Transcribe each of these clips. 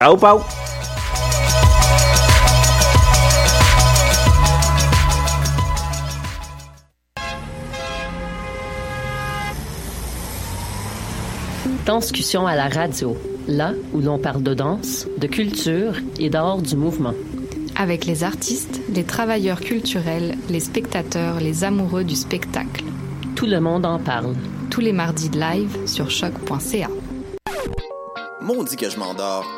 Pau, pau. Danscussion à la radio, là où l'on parle de danse, de culture et d'art du mouvement. Avec les artistes, les travailleurs culturels, les spectateurs, les amoureux du spectacle. Tout le monde en parle. Tous les mardis de live sur choc.ca. Maudit que je m'endors.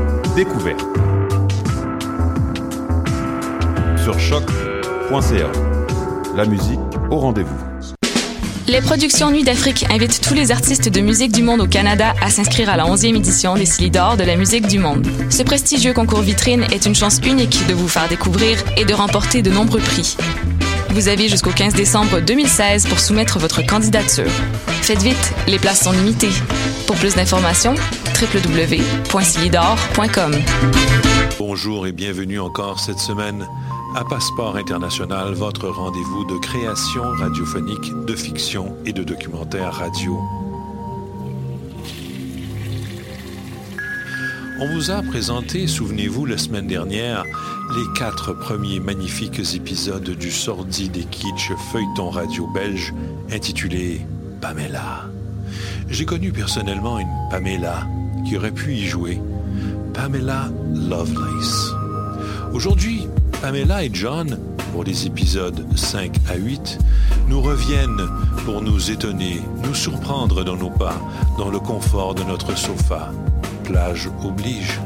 découverte. Sur choc.ca. La musique au rendez-vous. Les productions Nuit d'Afrique invitent tous les artistes de musique du monde au Canada à s'inscrire à la 11e édition des Silidor de la musique du monde. Ce prestigieux concours vitrine est une chance unique de vous faire découvrir et de remporter de nombreux prix. Vous avez jusqu'au 15 décembre 2016 pour soumettre votre candidature. Faites vite, les places sont limitées. Pour plus d'informations, www.silidor.com. Bonjour et bienvenue encore cette semaine à Passeport International, votre rendez-vous de création radiophonique, de fiction et de documentaire radio. On vous a présenté, souvenez-vous, la semaine dernière, les quatre premiers magnifiques épisodes du sordide et kitsch feuilleton radio belge intitulé Pamela. J'ai connu personnellement une Pamela aurait pu y jouer, Pamela Lovelace. Aujourd'hui, Pamela et John, pour les épisodes 5 à 8, nous reviennent pour nous étonner, nous surprendre dans nos pas, dans le confort de notre sofa. Plage oblige.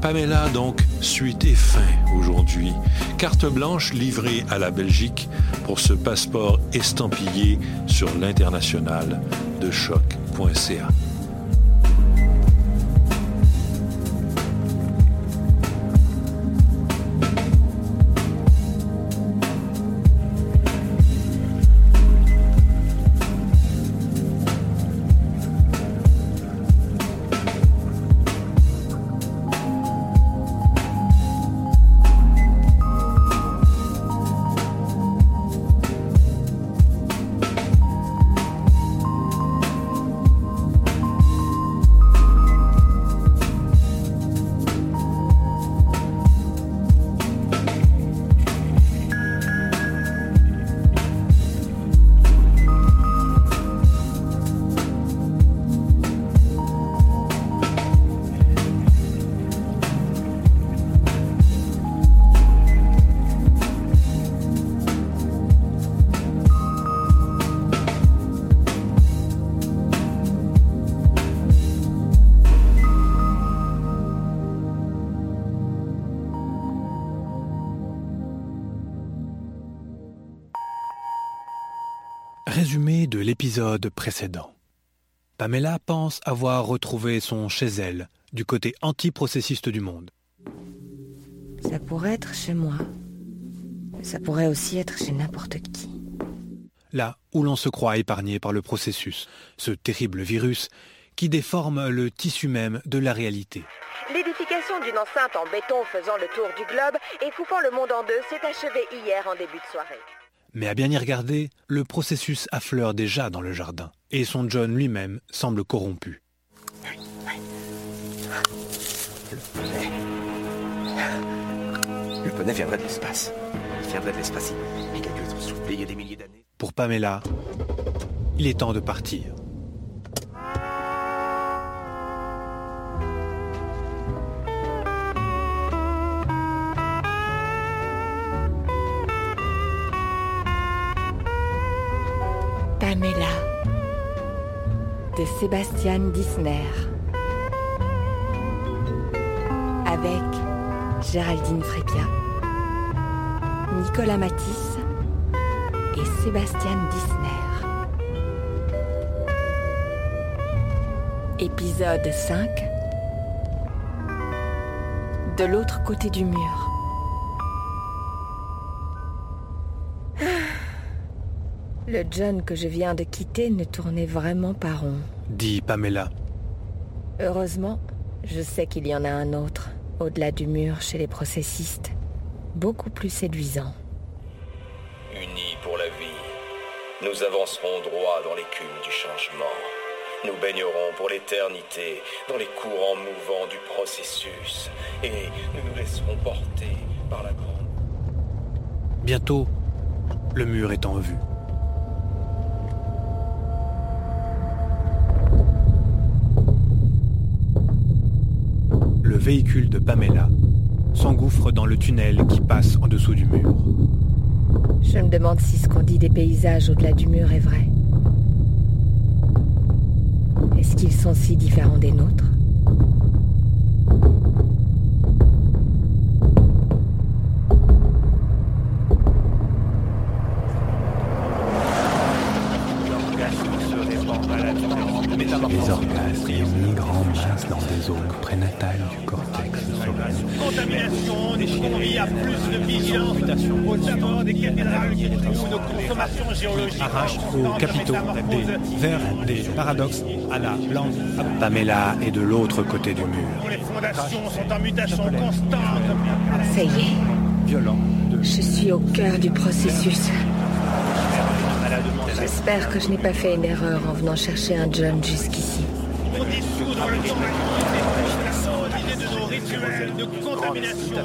Pamela donc, suite et fin aujourd'hui. Carte blanche livrée à la Belgique pour ce passeport estampillé sur l'international de choc.ca. l'épisode précédent. Pamela pense avoir retrouvé son chez elle, du côté antiprocessiste du monde. Ça pourrait être chez moi. Ça pourrait aussi être chez n'importe qui. Là où l'on se croit épargné par le processus, ce terrible virus qui déforme le tissu même de la réalité. L'édification d'une enceinte en béton faisant le tour du globe et coupant le monde en deux s'est achevée hier en début de soirée. Mais à bien y regarder, le processus affleure déjà dans le jardin, et son John lui-même semble corrompu. Le poney viendrait de l'espace. Il viendrait de l'espace. Les calculs sont soufflés il y a des milliers d'années. Pour Pamela, il est temps de partir. De Sébastien Disner. Avec Géraldine Frépia, Nicolas Matisse et Sébastien Disner. Épisode 5 De l'autre côté du mur. Le John que je viens de quitter ne tournait vraiment pas rond. Dit Pamela. Heureusement, je sais qu'il y en a un autre, au-delà du mur chez les processistes, beaucoup plus séduisant. Unis pour la vie, nous avancerons droit dans l'écume du changement. Nous baignerons pour l'éternité dans les courants mouvants du processus et nous nous laisserons porter par la grande. Bientôt, le mur est en vue. Véhicule de Pamela s'engouffre dans le tunnel qui passe en dessous du mur. Je me demande si ce qu'on dit des paysages au-delà du mur est vrai. Est-ce qu'ils sont si différents des nôtres? Les orgasmes migrent en masse dans des zones prénatales du cortex Contamination des convie à plus de vigilance au d'abord des caméras où nos consommations géologiques Arrache aux capitaux des vers des paradoxes à la langue. Pamela est de l'autre côté du mur. Les fondations sont en mutation constante. Ça y est. Violent. Je suis au cœur du processus. J'espère que je n'ai pas fait une erreur en venant chercher un John jusqu'ici. Pour dissoudre le temps de contamination.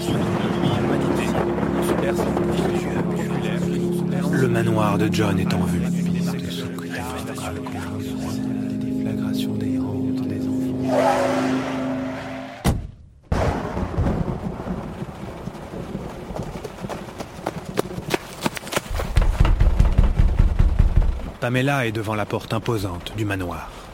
Le manoir de John est en vue. Pamela est devant la porte imposante du manoir.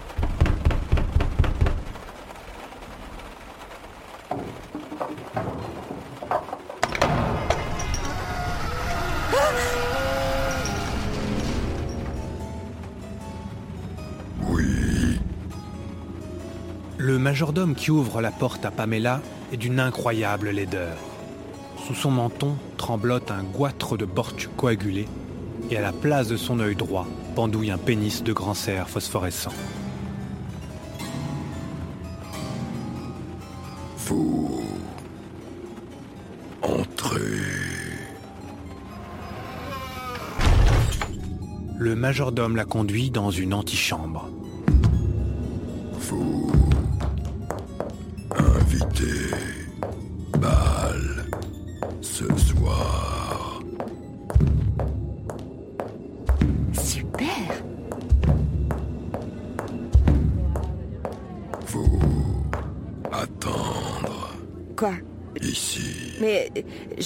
Majordome qui ouvre la porte à Pamela est d'une incroyable laideur. Sous son menton tremblote un goitre de bortu coagulé et à la place de son œil droit pendouille un pénis de grand cerf phosphorescent. Vous. Entrez. Le majordome la conduit dans une antichambre.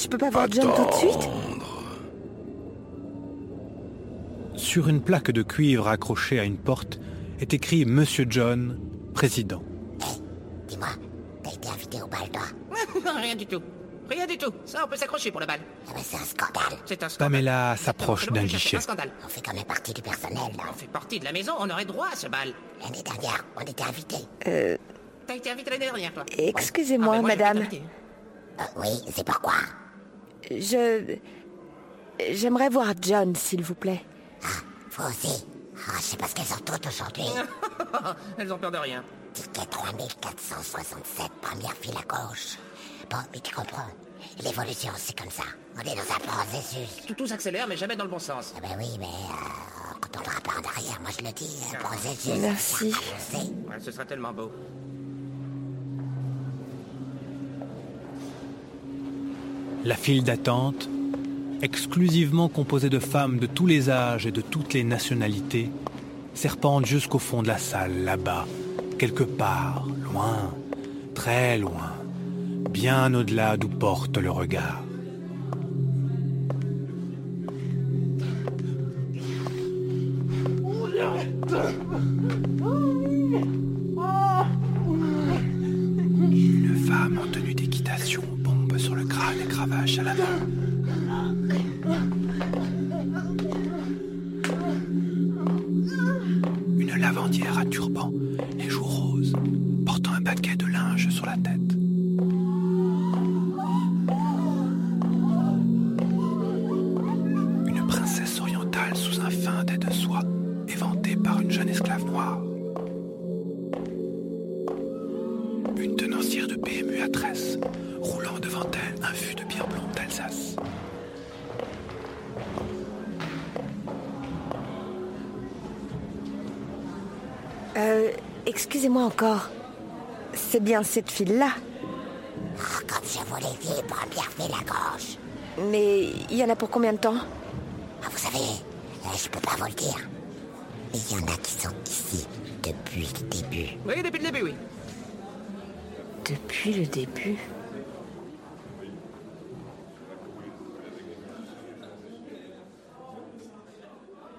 Peux pas voir John tout de suite Sur une plaque de cuivre accrochée à une porte est écrit Monsieur John, président. Dis-moi, t'as été invité au bal, toi Rien du tout. Rien du tout. Ça, on peut s'accrocher pour le bal. Ah bah, c'est un scandale. C'est un scandale. Pamela s'approche d'un guichet. un scandale. On fait quand même partie du personnel, non On fait partie de la maison, on aurait droit à ce bal. L'année dernière, on était invités. Euh, T'as été invité l'année dernière, toi excusez-moi, Ah, ben madame. Euh, oui, c'est pourquoi Je... J'aimerais voir John, s'il vous plaît. Vous aussi Ah, je sais pas ce qu'elles ont toutes aujourd'hui. Elles ont peur de rien. Ticket 3467, première file à gauche. Bon, mais tu comprends. L'évolution, c'est comme ça. On est dans un processus. Tout, tout s'accélère, mais jamais dans le bon sens. Ah ben oui, mais euh, quand on fera pas en arrière, moi je le dis, un processus. Merci. ça avance. Ouais, ce serait tellement beau. La file d'attente, exclusivement composée de femmes de tous les âges et de toutes les nationalités, serpente jusqu'au fond de la salle, là-bas, quelque part, loin, très loin, bien au-delà d'où porte le regard. Bien cette file-là. Oh, comme je vous l'ai dit, première file à gauche. Mais il y en a pour combien de temps? Ah, vous savez, je peux pas vous le dire. Mais il y en a qui sont ici depuis le début. Oui, depuis le début, oui. Depuis le début?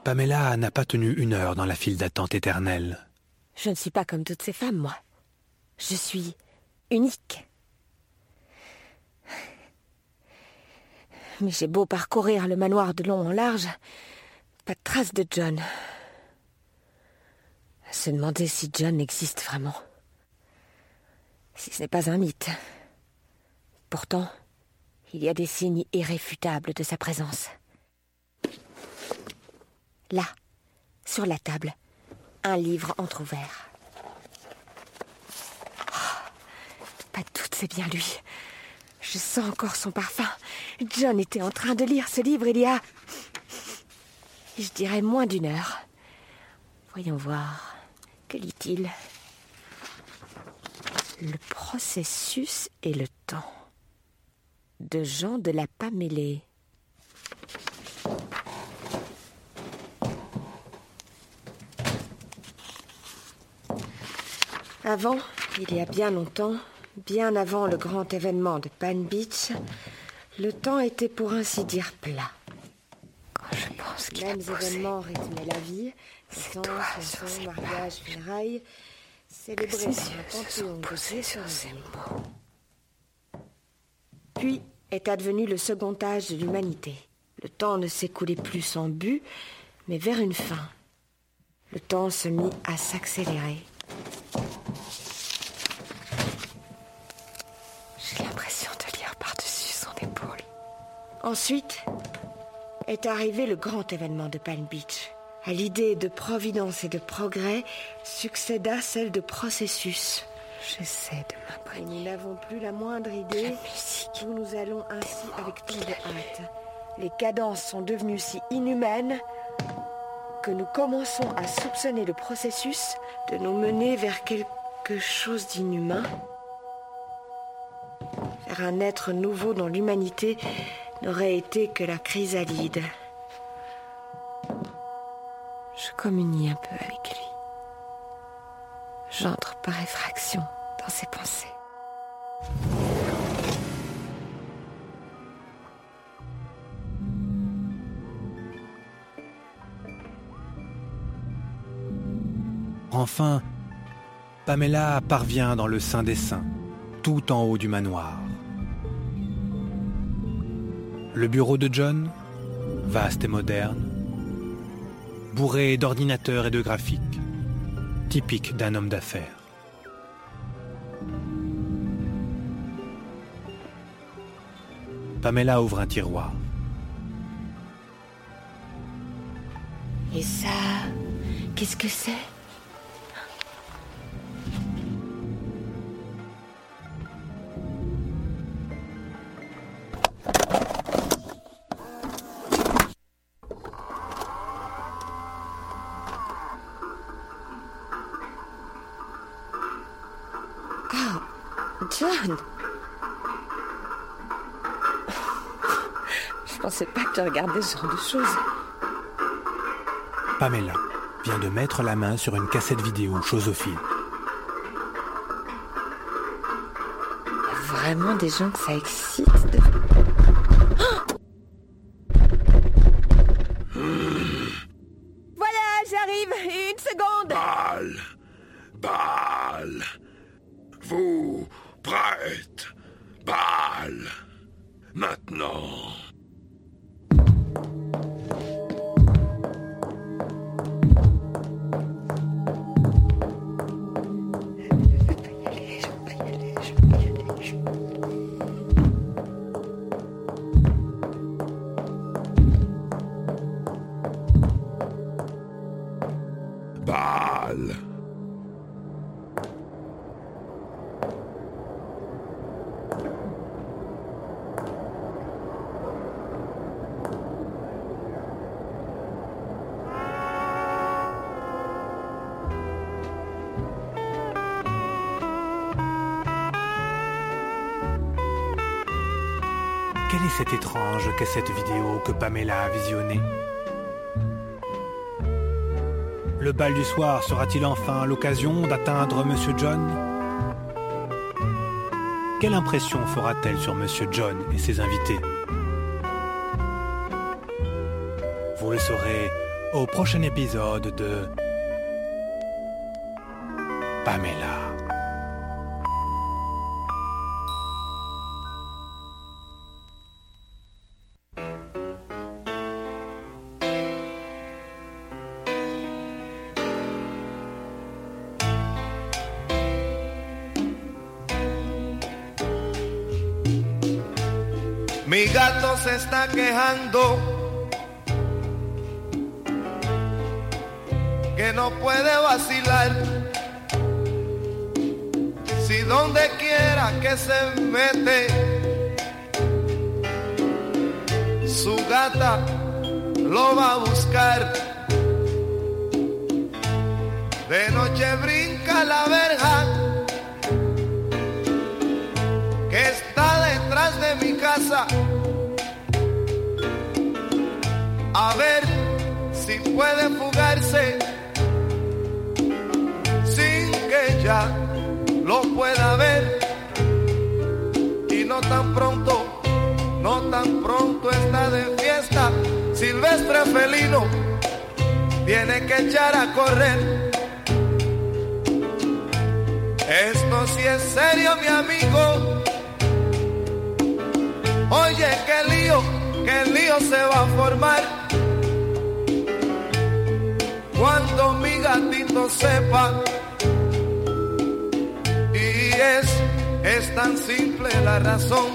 Pamela n'a pas tenu une heure dans la file d'attente éternelle. Je ne suis pas comme toutes ces femmes, moi. Je suis unique. Mais j'ai beau parcourir le manoir de long en large, pas de trace de John. Se demander si John existe vraiment. Si ce n'est pas un mythe. Pourtant, il y a des signes irréfutables de sa présence. Là, sur la table, un livre entr'ouvert. Oh, pas de doute, c'est bien lui. Je sens encore son parfum. John était en train de lire ce livre il y a... Je dirais moins d'une heure. Voyons voir. Que lit-il? Le processus et le temps. De Jean de la Pamélée. Avant, il y a bien longtemps, bien avant le grand événement de Pan Beach, le temps était pour ainsi dire plat. Quand je pense qu'il Mêmes a événements rythmaient la vie. Naissance, sur ces mariage, funérailles. Célébrés yeux un panthéon de posés sur ces mots. Puis est advenu le second âge de l'humanité. Le temps ne s'écoulait plus sans but, mais vers une fin. Le temps se mit à s'accélérer. J'ai l'impression de lire par-dessus son épaule. Ensuite est arrivé le grand événement de Palm Beach. À l'idée de providence et de progrès succéda celle de processus. J'essaie de Et m'imprégner. nous n'avons plus la moindre idée où nous allons ainsi avec tant de hâte. Les cadences sont devenues si inhumaines que nous commençons à soupçonner le processus de nous mener vers quelque chose d'inhumain, vers un être nouveau dont l'humanité n'aurait été que la chrysalide. Je communie un peu avec lui. J'entre par effraction dans ses pensées. Enfin, Pamela parvient dans le Saint des Saints, tout en haut du manoir. Le bureau de John, vaste et moderne, bourré d'ordinateurs et de graphiques, typique d'un homme d'affaires. Pamela ouvre un tiroir. Et ça, qu'est-ce que c'est? Ce genre de choses. Pamela vient de mettre la main sur une cassette vidéo chosophile. Il y a vraiment des gens que ça excite de... Voilà, j'arrive Une seconde Baal Baal Vous prête. Baal. Maintenant. Cassette vidéo que Pamela a visionnée. Le bal du soir sera-t-il enfin l'occasion d'atteindre Monsieur John? Quelle impression fera-t-elle sur Monsieur John et ses invités? Vous le saurez au prochain épisode de Pamela. Que no puede vacilar. Si donde quiera que se mete, su gata lo va a buscar. De noche brinca la verja que está detrás de mi casa. A ver si puede fugarse sin que ya lo pueda ver. Y no tan pronto, no tan pronto está de fiesta. Silvestre felino tiene que echar a correr. Esto sí es serio, mi amigo. Oye, qué lío, qué lío se va a formar. Cuando mi gatito sepa. Y es, es tan simple la razón.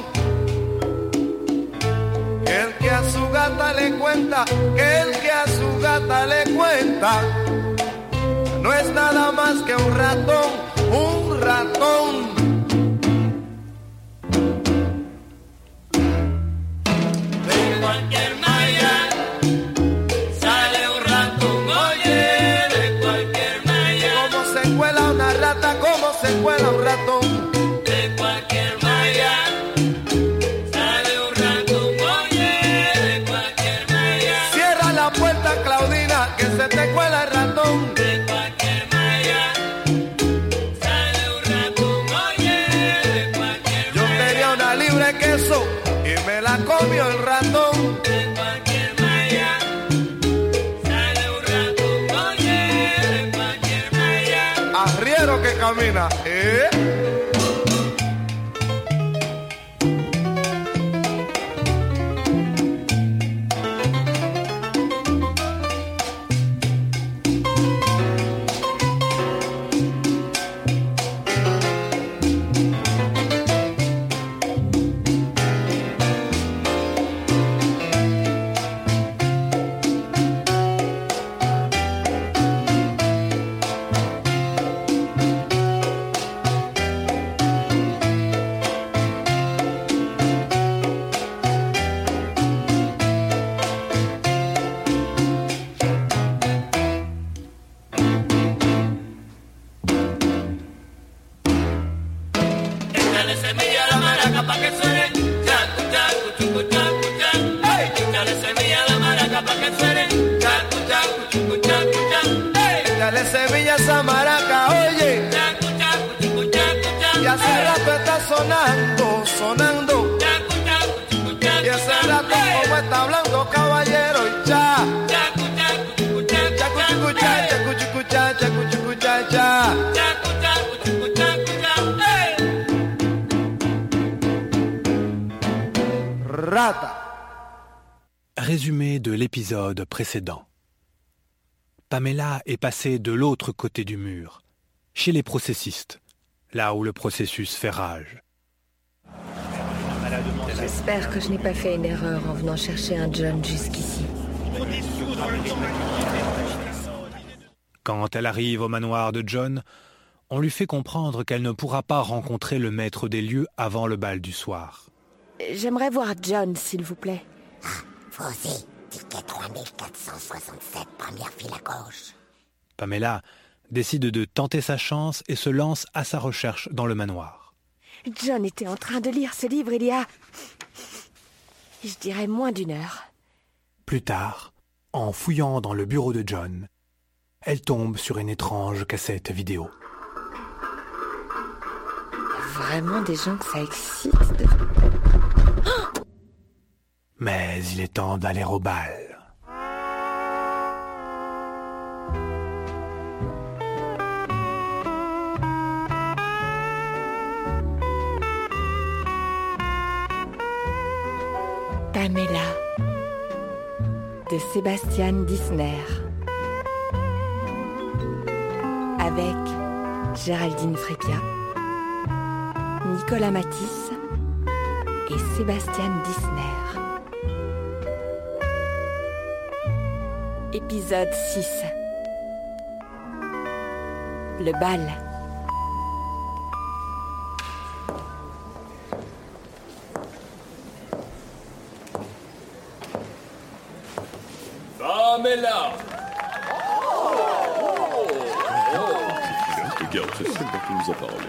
Que el que a su gata le cuenta, que el que a su gata le cuenta, no es nada más que un ratón, un ratón. De queso y me la comió el ratón. De cualquier malla sale un ratón, oye, de cualquier malla. Arriero que camina, ¿eh? L'épisode précédent. Pamela est passée de l'autre côté du mur, chez les processistes, là où le processus fait rage. J'espère que je n'ai pas fait une erreur en venant chercher un John jusqu'ici. Quand elle arrive au manoir de John, on lui fait comprendre qu'elle ne pourra pas rencontrer le maître des lieux avant le bal du soir. J'aimerais voir John, s'il vous plaît. Vous aussi, ticket 3467, première file à gauche. Pamela décide de tenter sa chance et se lance à sa recherche dans le manoir. John était en train de lire ce livre il y a... Je dirais moins d'une heure. Plus tard, en fouillant dans le bureau de John, elle tombe sur une étrange cassette vidéo. Vraiment des gens que ça excite de... Mais il est temps d'aller au bal. Pamela de Sébastien Disner avec Géraldine Frépia, Nicolas Matisse et Sébastien Disner. Épisode 6 Le bal. Pamela Regarde, c'est celle dont tu nous as parlé.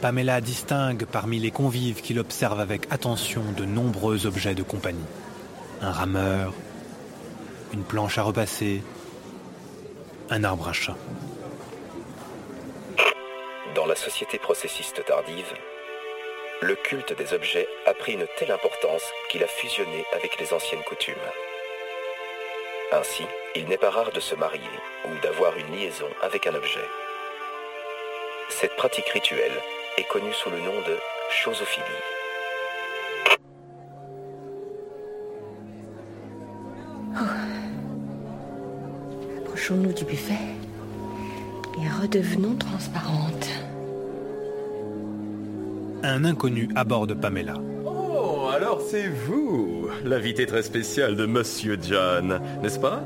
Pamela distingue parmi les convives qu'il observe avec attention de nombreux objets de compagnie. Un rameur, une planche à repasser, un arbre à chat. Dans la société processiste tardive, le culte des objets a pris une telle importance qu'il a fusionné avec les anciennes coutumes. Ainsi, il n'est pas rare de se marier ou d'avoir une liaison avec un objet. Cette pratique rituelle est connue sous le nom de chosophilie. Approchons-nous du buffet et redevenons transparentes. Un inconnu aborde Pamela. Oh, alors c'est vous, l'invité très spécial de Monsieur John, n'est-ce pas?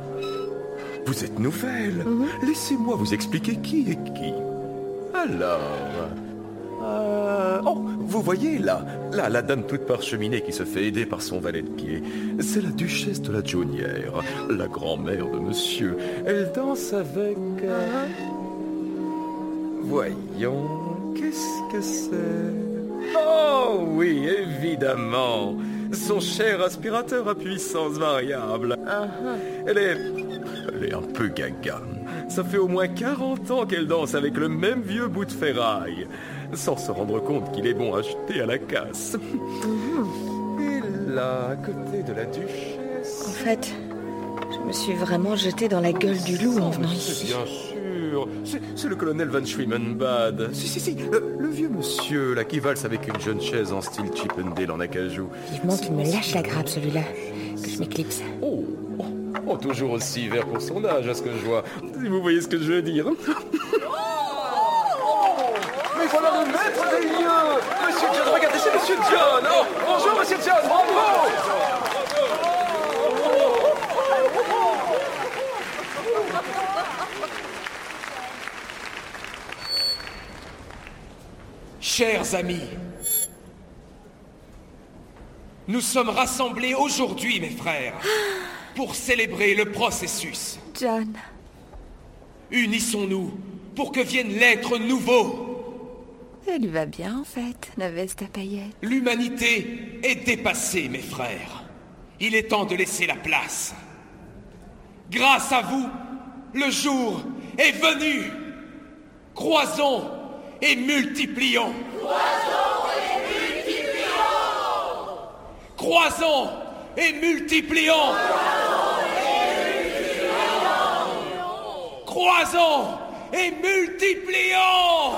Vous êtes nouvelle. Laissez-moi vous expliquer qui est qui. Alors... euh, oh, vous voyez là, là, la dame toute parcheminée qui se fait aider par son valet de pied. C'est la duchesse de la Jaunière, la grand-mère de monsieur. Elle danse avec... euh, Voyons, qu'est-ce que c'est? Oh oui, évidemment. Son cher aspirateur à puissance variable. Elle est... Elle est un peu gaga. Ça fait au moins 40 ans qu'elle danse avec le même vieux bout de ferraille, sans se rendre compte qu'il est bon à acheter à la casse. Et là, à côté de la duchesse... En fait, je me suis vraiment jetée dans la gueule du loup en venant C'est ici. bien sûr. C'est- C'est le colonel Van Schwimmenbad. Si, si, si. Le, le vieux monsieur, là, qui valse avec une jeune chaise en style Chippendale en acajou. Vivement qu'il me lâche la grappe, celui-là. Que je m'éclipse. Oh, oh, toujours aussi vert pour son âge, à ce que je vois. Si vous voyez ce que je veux dire. Mais voilà le maître des lieux Monsieur John, regardez, c'est Monsieur John. Oh, bonjour Monsieur John, bravo. Chers amis, nous sommes rassemblés aujourd'hui, mes frères, pour célébrer le processus. John, Unissons-nous pour que vienne l'être nouveau. elle va bien en fait, la veste à paillettes. L'humanité est dépassée, mes frères. Il est temps de laisser la place. Grâce à vous, le jour est venu. Croisons et multiplions. Croisons et multiplions. Croisons et multiplions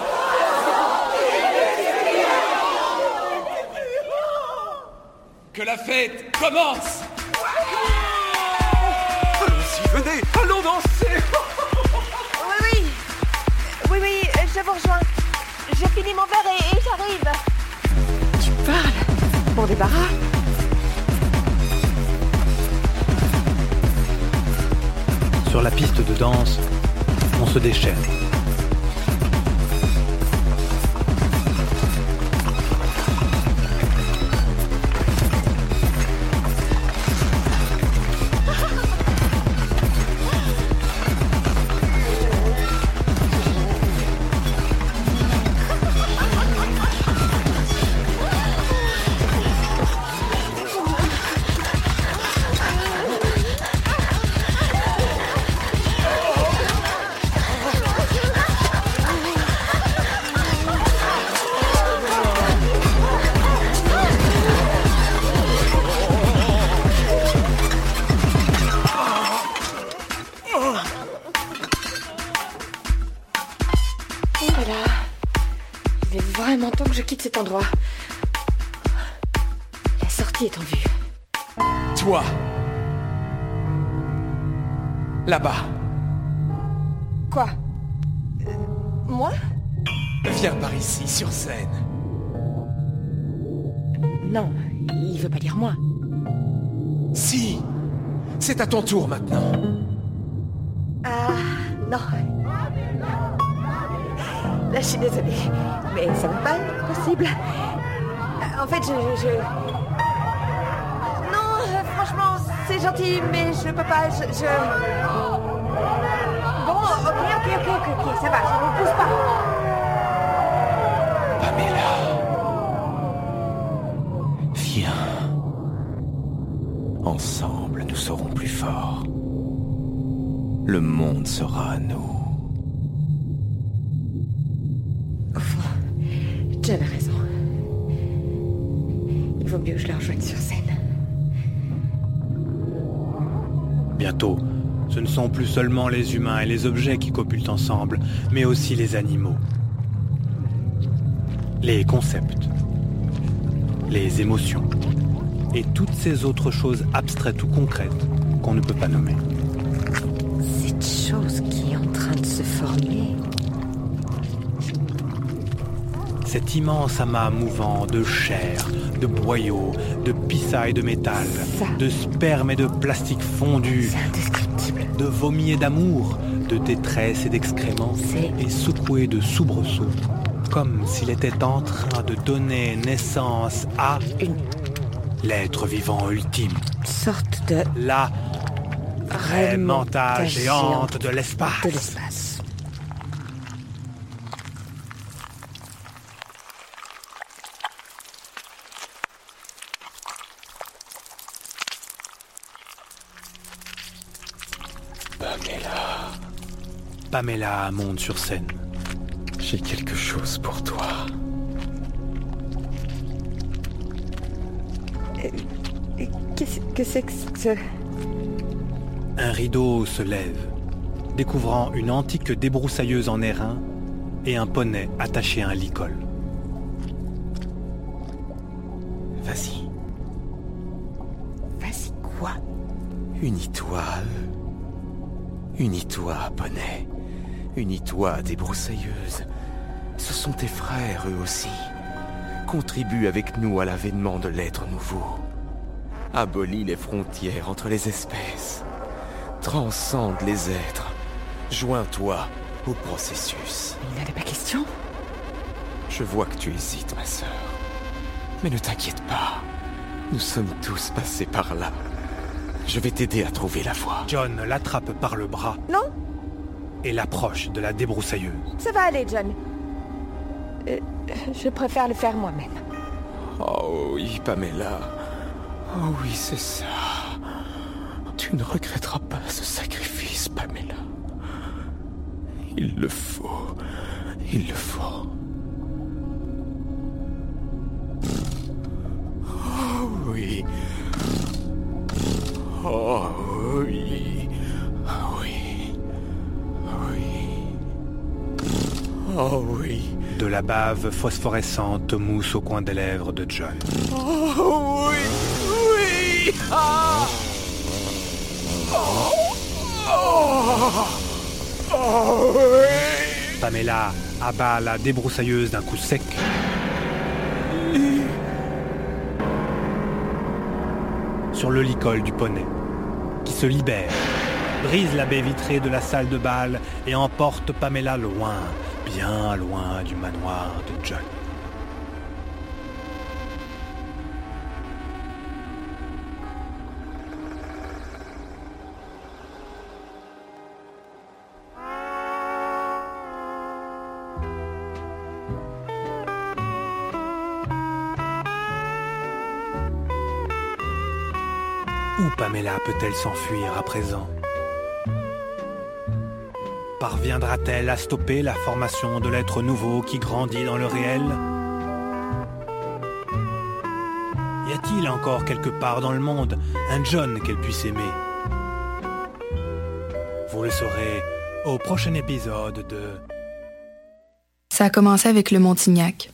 Que la fête commence Allons-y, venez, allons danser Oui, oui. Oui, oui, je vous rejoins. J'ai fini mon verre et, et j'arrive. Tu parles Bon débarras Sur la piste de danse, on se déchaîne. Toi Là-bas, Quoi? Euh, Moi? Viens par ici, sur scène. Non, il veut pas dire moi. Si C'est à ton tour maintenant. Ah, non. Là, je suis désolée. Mais ça va pas être possible. Euh, En fait, je... c'est gentil, mais je peux pas, je... Bon, ok, ok, ok, ok, ça va, je ne pousse pas. Viens. Ensemble, nous serons plus forts. Le monde sera à nous. Sont plus seulement les humains et les objets qui copulent ensemble, mais aussi les animaux. Les concepts. Les émotions. Et toutes ces autres choses abstraites ou concrètes qu'on ne peut pas nommer. Cette chose qui est en train de se former. Cet immense amas mouvant de chair, de boyaux, de pissailles de métal, de sperme et de plastique fondu, de vomi et d'amour, de détresse et d'excréments, et secoué de soubresauts, comme s'il était en train de donner naissance à l'être vivant ultime. Sorte de La Raimanta Raimanta géante de l'espace. de l'espace. Pamela. Pamela monte sur scène. J'ai quelque chose pour toi. Qu'est-ce que c'est que ce... Un rideau se lève, découvrant une antique débroussailleuse en airain et un poney attaché à un licol. Vas-y, Vas-y, quoi? Unis-toi à eux. Unis-toi, poney. Unis-toi, débroussailleuse. Ce sont tes frères, eux aussi. Contribue avec nous à l'avènement de l'être nouveau. Abolis les frontières entre les espèces. Transcende les êtres. Joins-toi au processus. Il n'en est pas question Je vois que tu hésites, ma sœur. Mais ne t'inquiète pas. Nous sommes tous passés par là. Je vais t'aider à trouver la voie. John l'attrape par le bras Non et l'approche de la débroussailleuse. Ça va aller, John. Euh, je préfère le faire moi-même. Oh oui, Pamela. Oh oui, c'est ça. Tu ne regretteras pas ce sacrifice, Pamela. Il le faut. Il le faut. Oh oui. Oh oui. Oui. Oh oui. De la bave phosphorescente mousse au coin des lèvres de John. Oh oui, oui. Ah. Oh, oh, oh, oui. Pamela abat la débroussailleuse d'un coup sec. Sur le licol du poney, qui se libère, brise la baie vitrée de la salle de bal et emporte Pamela loin, bien loin du manoir de John. Où Pamela peut-elle s'enfuir à présent? Parviendra-t-elle à stopper la formation de l'être nouveau qui grandit dans le réel? Y a-t-il encore quelque part dans le monde un John qu'elle puisse aimer? Vous le saurez au prochain épisode de Ça a commencé avec le Montignac.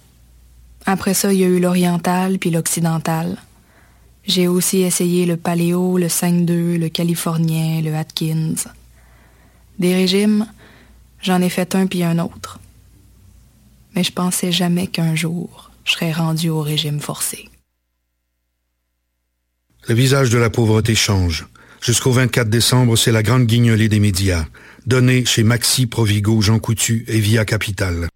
Après ça, il y a eu l'oriental puis l'occidental. J'ai aussi essayé le paléo, le 5-2, le californien, le Atkins. Des régimes, j'en ai fait un puis un autre. Mais je pensais jamais qu'un jour, je serais rendu au régime forcé. Le visage de la pauvreté change. Jusqu'au 24 décembre, c'est la grande guignolée des médias. Donnée chez Maxi, Provigo, Jean Coutu et Via Capital.